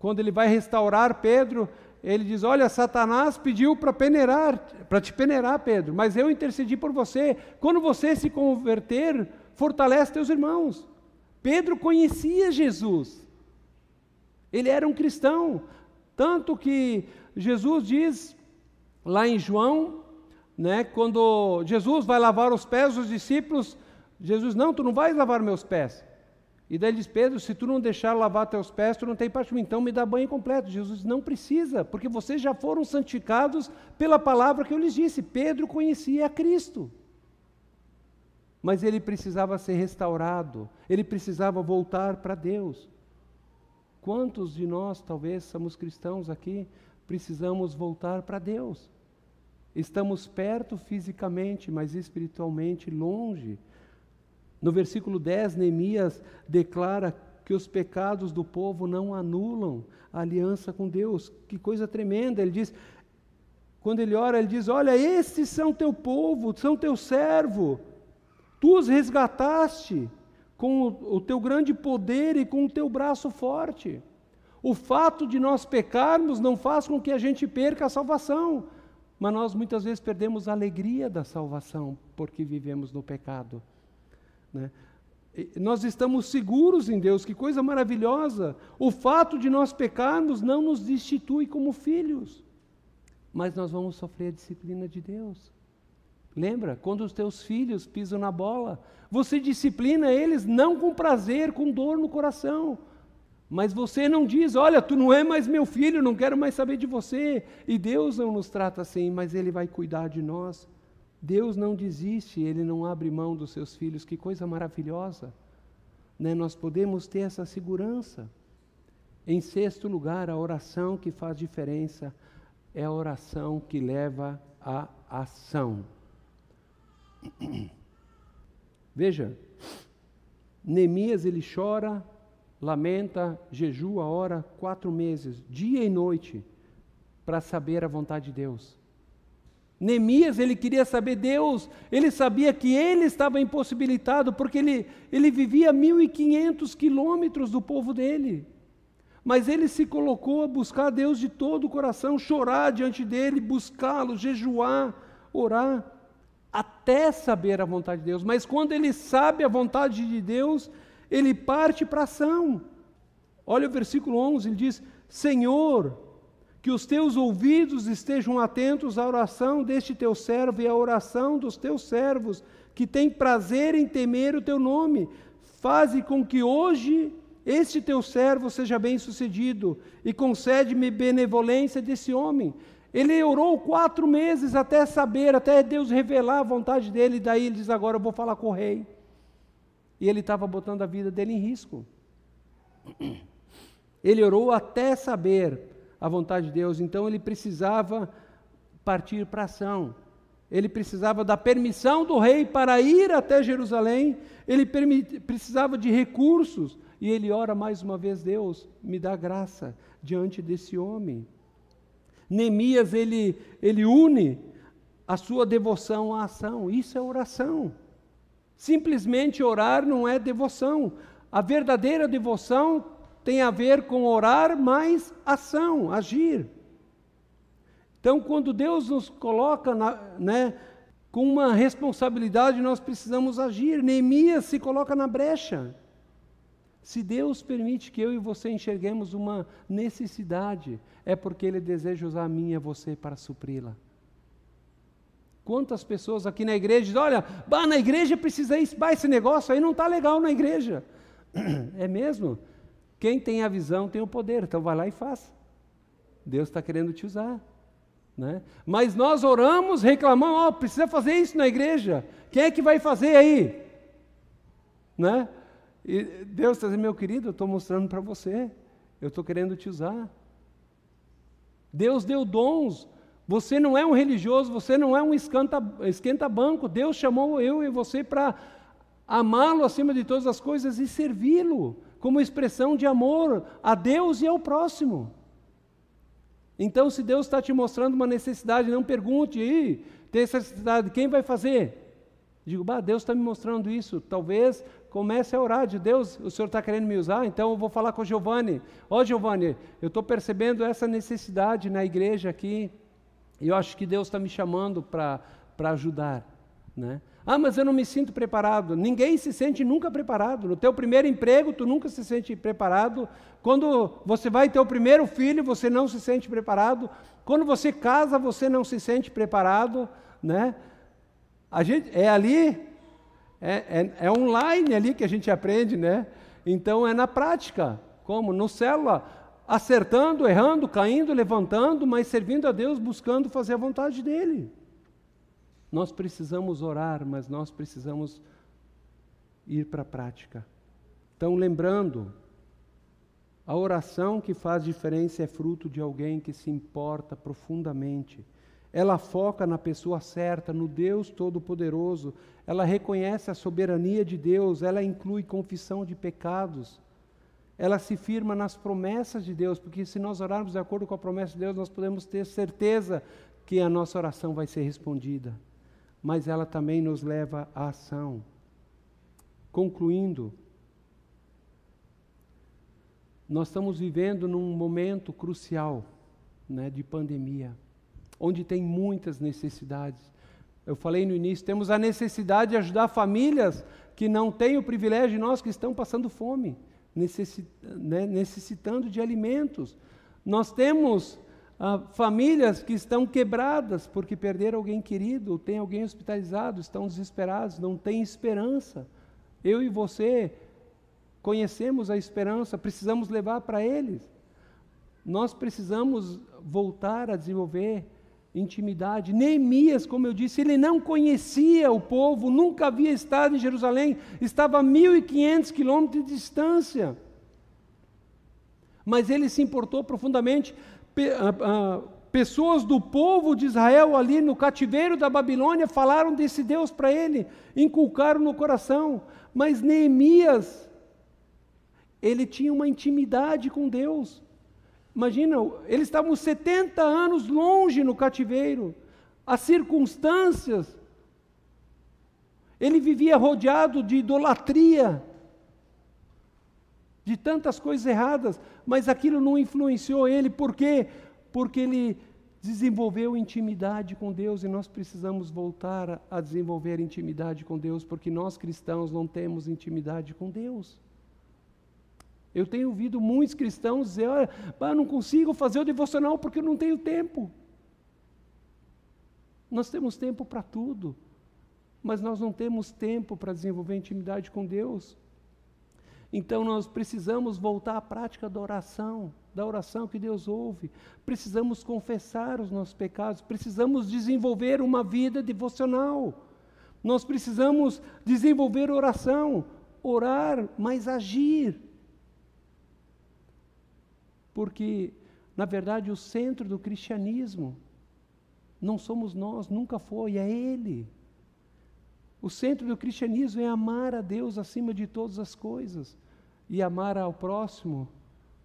quando ele vai restaurar Pedro, ele diz: Olha, Satanás pediu para peneirar, para te peneirar, Pedro, mas eu intercedi por você. Quando você se converter, fortalece teus irmãos. Pedro conhecia Jesus, ele era um cristão, tanto que Jesus diz lá em João, né, quando Jesus vai lavar os pés dos discípulos, Jesus, não, tu não vais lavar meus pés. E daí diz, Pedro, se tu não deixar lavar teus pés, tu não tem parte então me dá banho completo. Jesus não precisa, porque vocês já foram santificados pela palavra que eu lhes disse. Pedro conhecia Cristo. Mas ele precisava ser restaurado, ele precisava voltar para Deus. Quantos de nós, talvez somos cristãos aqui, precisamos voltar para Deus? Estamos perto fisicamente, mas espiritualmente longe. No versículo 10, Neemias declara que os pecados do povo não anulam a aliança com Deus. Que coisa tremenda! Ele diz, quando ele ora, ele diz: Olha, estes são teu povo, são teu servo, tu os resgataste com o teu grande poder e com o teu braço forte. O fato de nós pecarmos não faz com que a gente perca a salvação, mas nós muitas vezes perdemos a alegria da salvação porque vivemos no pecado. Né? Nós estamos seguros em Deus, que coisa maravilhosa. O fato de nós pecarmos não nos destitui como filhos, mas nós vamos sofrer a disciplina de Deus. Lembra? Quando os teus filhos pisam na bola, você disciplina eles não com prazer, com dor no coração. Mas você não diz, olha, tu não é mais meu filho, não quero mais saber de você. E Deus não nos trata assim, mas Ele vai cuidar de nós. Deus não desiste, Ele não abre mão dos seus filhos, que coisa maravilhosa. Né? Nós podemos ter essa segurança. Em sexto lugar, a oração que faz diferença é a oração que leva à ação. Veja, Neemias ele chora, lamenta, jejua, ora quatro meses, dia e noite, para saber a vontade de Deus. Neemias, ele queria saber Deus, ele sabia que ele estava impossibilitado, porque ele, ele vivia a 1.500 quilômetros do povo dele. Mas ele se colocou a buscar Deus de todo o coração, chorar diante dele, buscá-lo, jejuar, orar, até saber a vontade de Deus. Mas quando ele sabe a vontade de Deus, ele parte para ação. Olha o versículo 11, ele diz: Senhor, que os teus ouvidos estejam atentos à oração deste teu servo e à oração dos teus servos, que têm prazer em temer o teu nome. Faze com que hoje este teu servo seja bem-sucedido e concede-me benevolência desse homem. Ele orou quatro meses até saber, até Deus revelar a vontade dele, e daí ele diz: Agora eu vou falar com o rei. E ele estava botando a vida dele em risco. Ele orou até saber a vontade de Deus, então ele precisava partir para ação. Ele precisava da permissão do rei para ir até Jerusalém, ele precisava de recursos, e ele ora mais uma vez: Deus, me dá graça diante desse homem. Neemias, ele, ele une a sua devoção à ação, isso é oração. Simplesmente orar não é devoção. A verdadeira devoção tem a ver com orar mais ação, agir. Então, quando Deus nos coloca na, né, com uma responsabilidade, nós precisamos agir. Neemias se coloca na brecha. Se Deus permite que eu e você enxerguemos uma necessidade, é porque Ele deseja usar a mim e você para supri-la. Quantas pessoas aqui na igreja dizem, olha, bah, na igreja precisa bah, esse negócio aí não está legal na igreja. É mesmo? Quem tem a visão tem o poder, então vai lá e faz. Deus está querendo te usar. Né? Mas nós oramos, reclamamos, oh, precisa fazer isso na igreja. Quem é que vai fazer aí? Né? E Deus está dizendo, meu querido, eu estou mostrando para você, eu estou querendo te usar. Deus deu dons, Você não é um religioso, você não é um esquenta-banco. Deus chamou eu e você para amá-lo acima de todas as coisas e servi-lo como expressão de amor a Deus e ao próximo. Então, se Deus está te mostrando uma necessidade, não pergunte, tem essa necessidade, quem vai fazer? Digo, bah, Deus está me mostrando isso. Talvez comece a orar de Deus, o Senhor está querendo me usar, então eu vou falar com o Giovanni. Ó oh, Giovanni, eu estou percebendo essa necessidade na igreja aqui. E eu acho que Deus está me chamando para ajudar. Né? Ah, mas eu não me sinto preparado. Ninguém se sente nunca preparado. No teu primeiro emprego, tu nunca se sente preparado. Quando você vai ter o primeiro filho, você não se sente preparado. Quando você casa, você não se sente preparado. Né? A gente, é ali, é, é, é online ali que a gente aprende, né? Então é na prática. Como? No célula acertando, errando, caindo, levantando, mas servindo a Deus, buscando fazer a vontade dEle. Nós precisamos orar, mas nós precisamos ir para a prática. Então, lembrando, a oração que faz diferença é fruto de alguém que se importa profundamente. Ela foca na pessoa certa, no Deus Todo-Poderoso. Ela reconhece a soberania de Deus, ela inclui confissão de pecados ela se firma nas promessas de Deus, porque se nós orarmos de acordo com a promessa de Deus, nós podemos ter certeza que a nossa oração vai ser respondida. Mas ela também nos leva à ação. Concluindo, nós estamos vivendo num momento crucial né, de pandemia, onde tem muitas necessidades. Eu falei no início, temos a necessidade de ajudar famílias que não têm o privilégio, nós que estão passando fome né, necessitando de alimentos. Nós temos ah, famílias que estão quebradas porque perderam alguém querido, tem alguém hospitalizado, estão desesperados, não têm esperança. Eu e você conhecemos a esperança, precisamos levar para eles. Nós precisamos voltar a desenvolver intimidade. Neemias, como eu disse, ele não conhecia o povo, nunca havia estado em Jerusalém, estava a 1.500 quilômetros de distância. Mas ele se importou profundamente. Pessoas do povo de Israel ali no cativeiro da Babilônia falaram desse Deus para ele, inculcaram no coração. Mas Neemias, ele tinha uma intimidade com Deus. Imagina, eles estavam 70 anos longe no cativeiro, as circunstâncias. Ele vivia rodeado de idolatria, de tantas coisas erradas, mas aquilo não influenciou ele, por quê? Porque ele desenvolveu intimidade com Deus e nós precisamos voltar a desenvolver intimidade com Deus, porque nós cristãos não temos intimidade com Deus. Eu tenho ouvido muitos cristãos dizer: olha, eu não consigo fazer o devocional porque eu não tenho tempo. Nós temos tempo para tudo, mas nós não temos tempo para desenvolver intimidade com Deus. Então nós precisamos voltar à prática da oração, da oração que Deus ouve. Precisamos confessar os nossos pecados, precisamos desenvolver uma vida devocional. Nós precisamos desenvolver oração, orar, mas agir. Porque, na verdade, o centro do cristianismo não somos nós, nunca foi, é Ele. O centro do cristianismo é amar a Deus acima de todas as coisas e amar ao próximo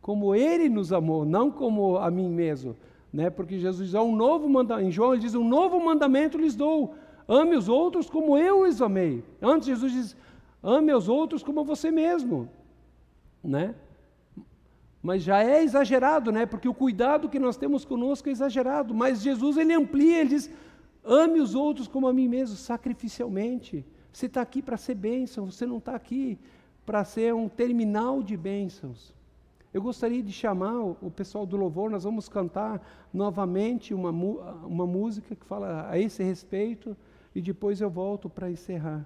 como Ele nos amou, não como a mim mesmo. Né? Porque Jesus diz, um novo mandamento, em João ele diz, um novo mandamento lhes dou, ame os outros como eu os amei. Antes Jesus diz, ame os outros como você mesmo. Né? Mas já é exagerado, né? Porque o cuidado que nós temos conosco é exagerado. Mas Jesus ele amplia, ele diz: ame os outros como a mim mesmo, sacrificialmente. Você está aqui para ser bênção, você não está aqui para ser um terminal de bênçãos. Eu gostaria de chamar o pessoal do louvor, nós vamos cantar novamente uma, uma música que fala a esse respeito e depois eu volto para encerrar.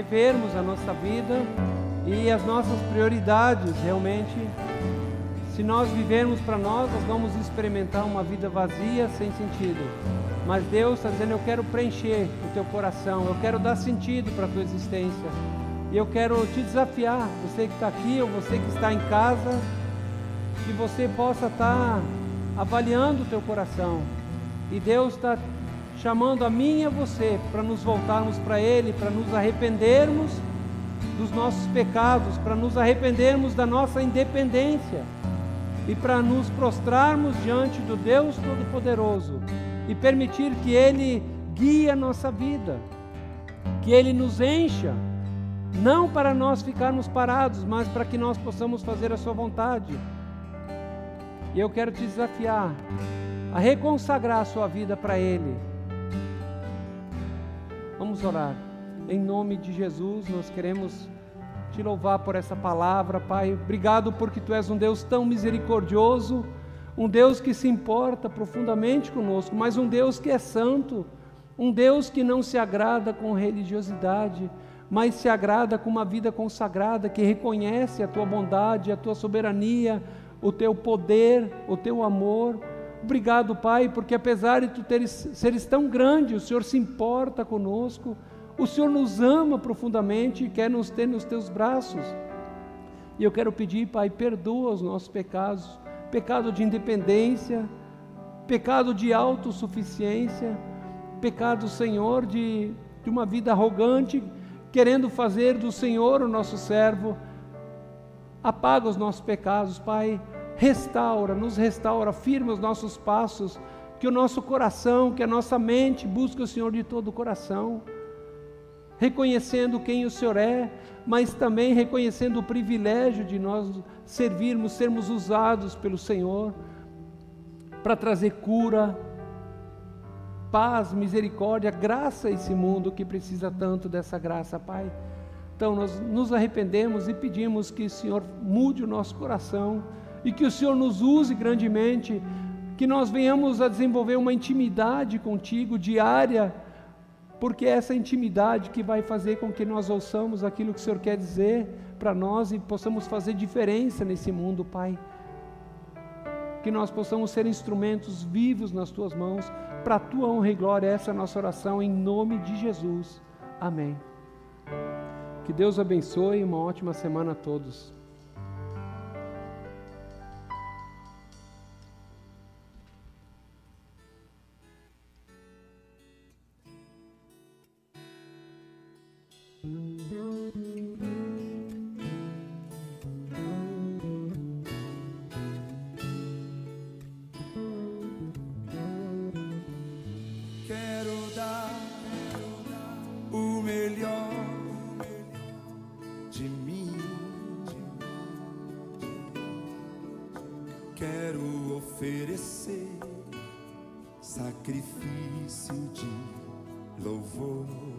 Revermos a nossa vida e as nossas prioridades realmente. Se nós vivermos para nós, nós vamos experimentar uma vida vazia, sem sentido. Mas Deus está dizendo: Eu quero preencher o teu coração, eu quero dar sentido para a tua existência. E eu quero te desafiar, você que está aqui ou você que está em casa, que você possa estar avaliando o teu coração. E Deus está chamando a mim e a você para nos voltarmos para Ele, para nos arrependermos dos nossos pecados, para nos arrependermos da nossa independência e para nos prostrarmos diante do Deus Todo-Poderoso e permitir que Ele guie a nossa vida, que Ele nos encha não para nós ficarmos parados, mas para que nós possamos fazer a Sua vontade. E eu quero te desafiar a reconsagrar a sua vida para Ele. Vamos orar. Em nome de Jesus, nós queremos te louvar por essa palavra, Pai. Obrigado porque Tu és um Deus tão misericordioso, um Deus que se importa profundamente conosco, mas um Deus que é santo, um Deus que não se agrada com religiosidade mas se agrada com uma vida consagrada que reconhece a tua bondade, a tua soberania, o teu poder, o teu amor. Obrigado, Pai, porque apesar de tu teres, seres tão grande, o Senhor se importa conosco, o Senhor nos ama profundamente e quer nos ter nos teus braços. E eu quero pedir, Pai, perdoa os nossos pecados, pecado de independência, pecado de autossuficiência, pecado, Senhor, de, de uma vida arrogante, querendo fazer do Senhor o nosso servo. Apaga os nossos pecados, Pai. Restaura, nos restaura, firma os nossos passos, que o nosso coração, que a nossa mente busque o Senhor de todo o coração, reconhecendo quem o Senhor é, mas também reconhecendo o privilégio de nós servirmos, sermos usados pelo Senhor para trazer cura, paz, misericórdia, graça a esse mundo que precisa tanto dessa graça, Pai. Então nós nos arrependemos e pedimos que o Senhor mude o nosso coração e que o Senhor nos use grandemente, que nós venhamos a desenvolver uma intimidade contigo diária, porque é essa intimidade que vai fazer com que nós ouçamos aquilo que o Senhor quer dizer para nós e possamos fazer diferença nesse mundo, Pai. Que nós possamos ser instrumentos vivos nas tuas mãos para a tua honra e glória. Essa é a nossa oração em nome de Jesus. Amém. Que Deus abençoe e uma ótima semana a todos. melhor de mim. Quero oferecer sacrifício de louvor.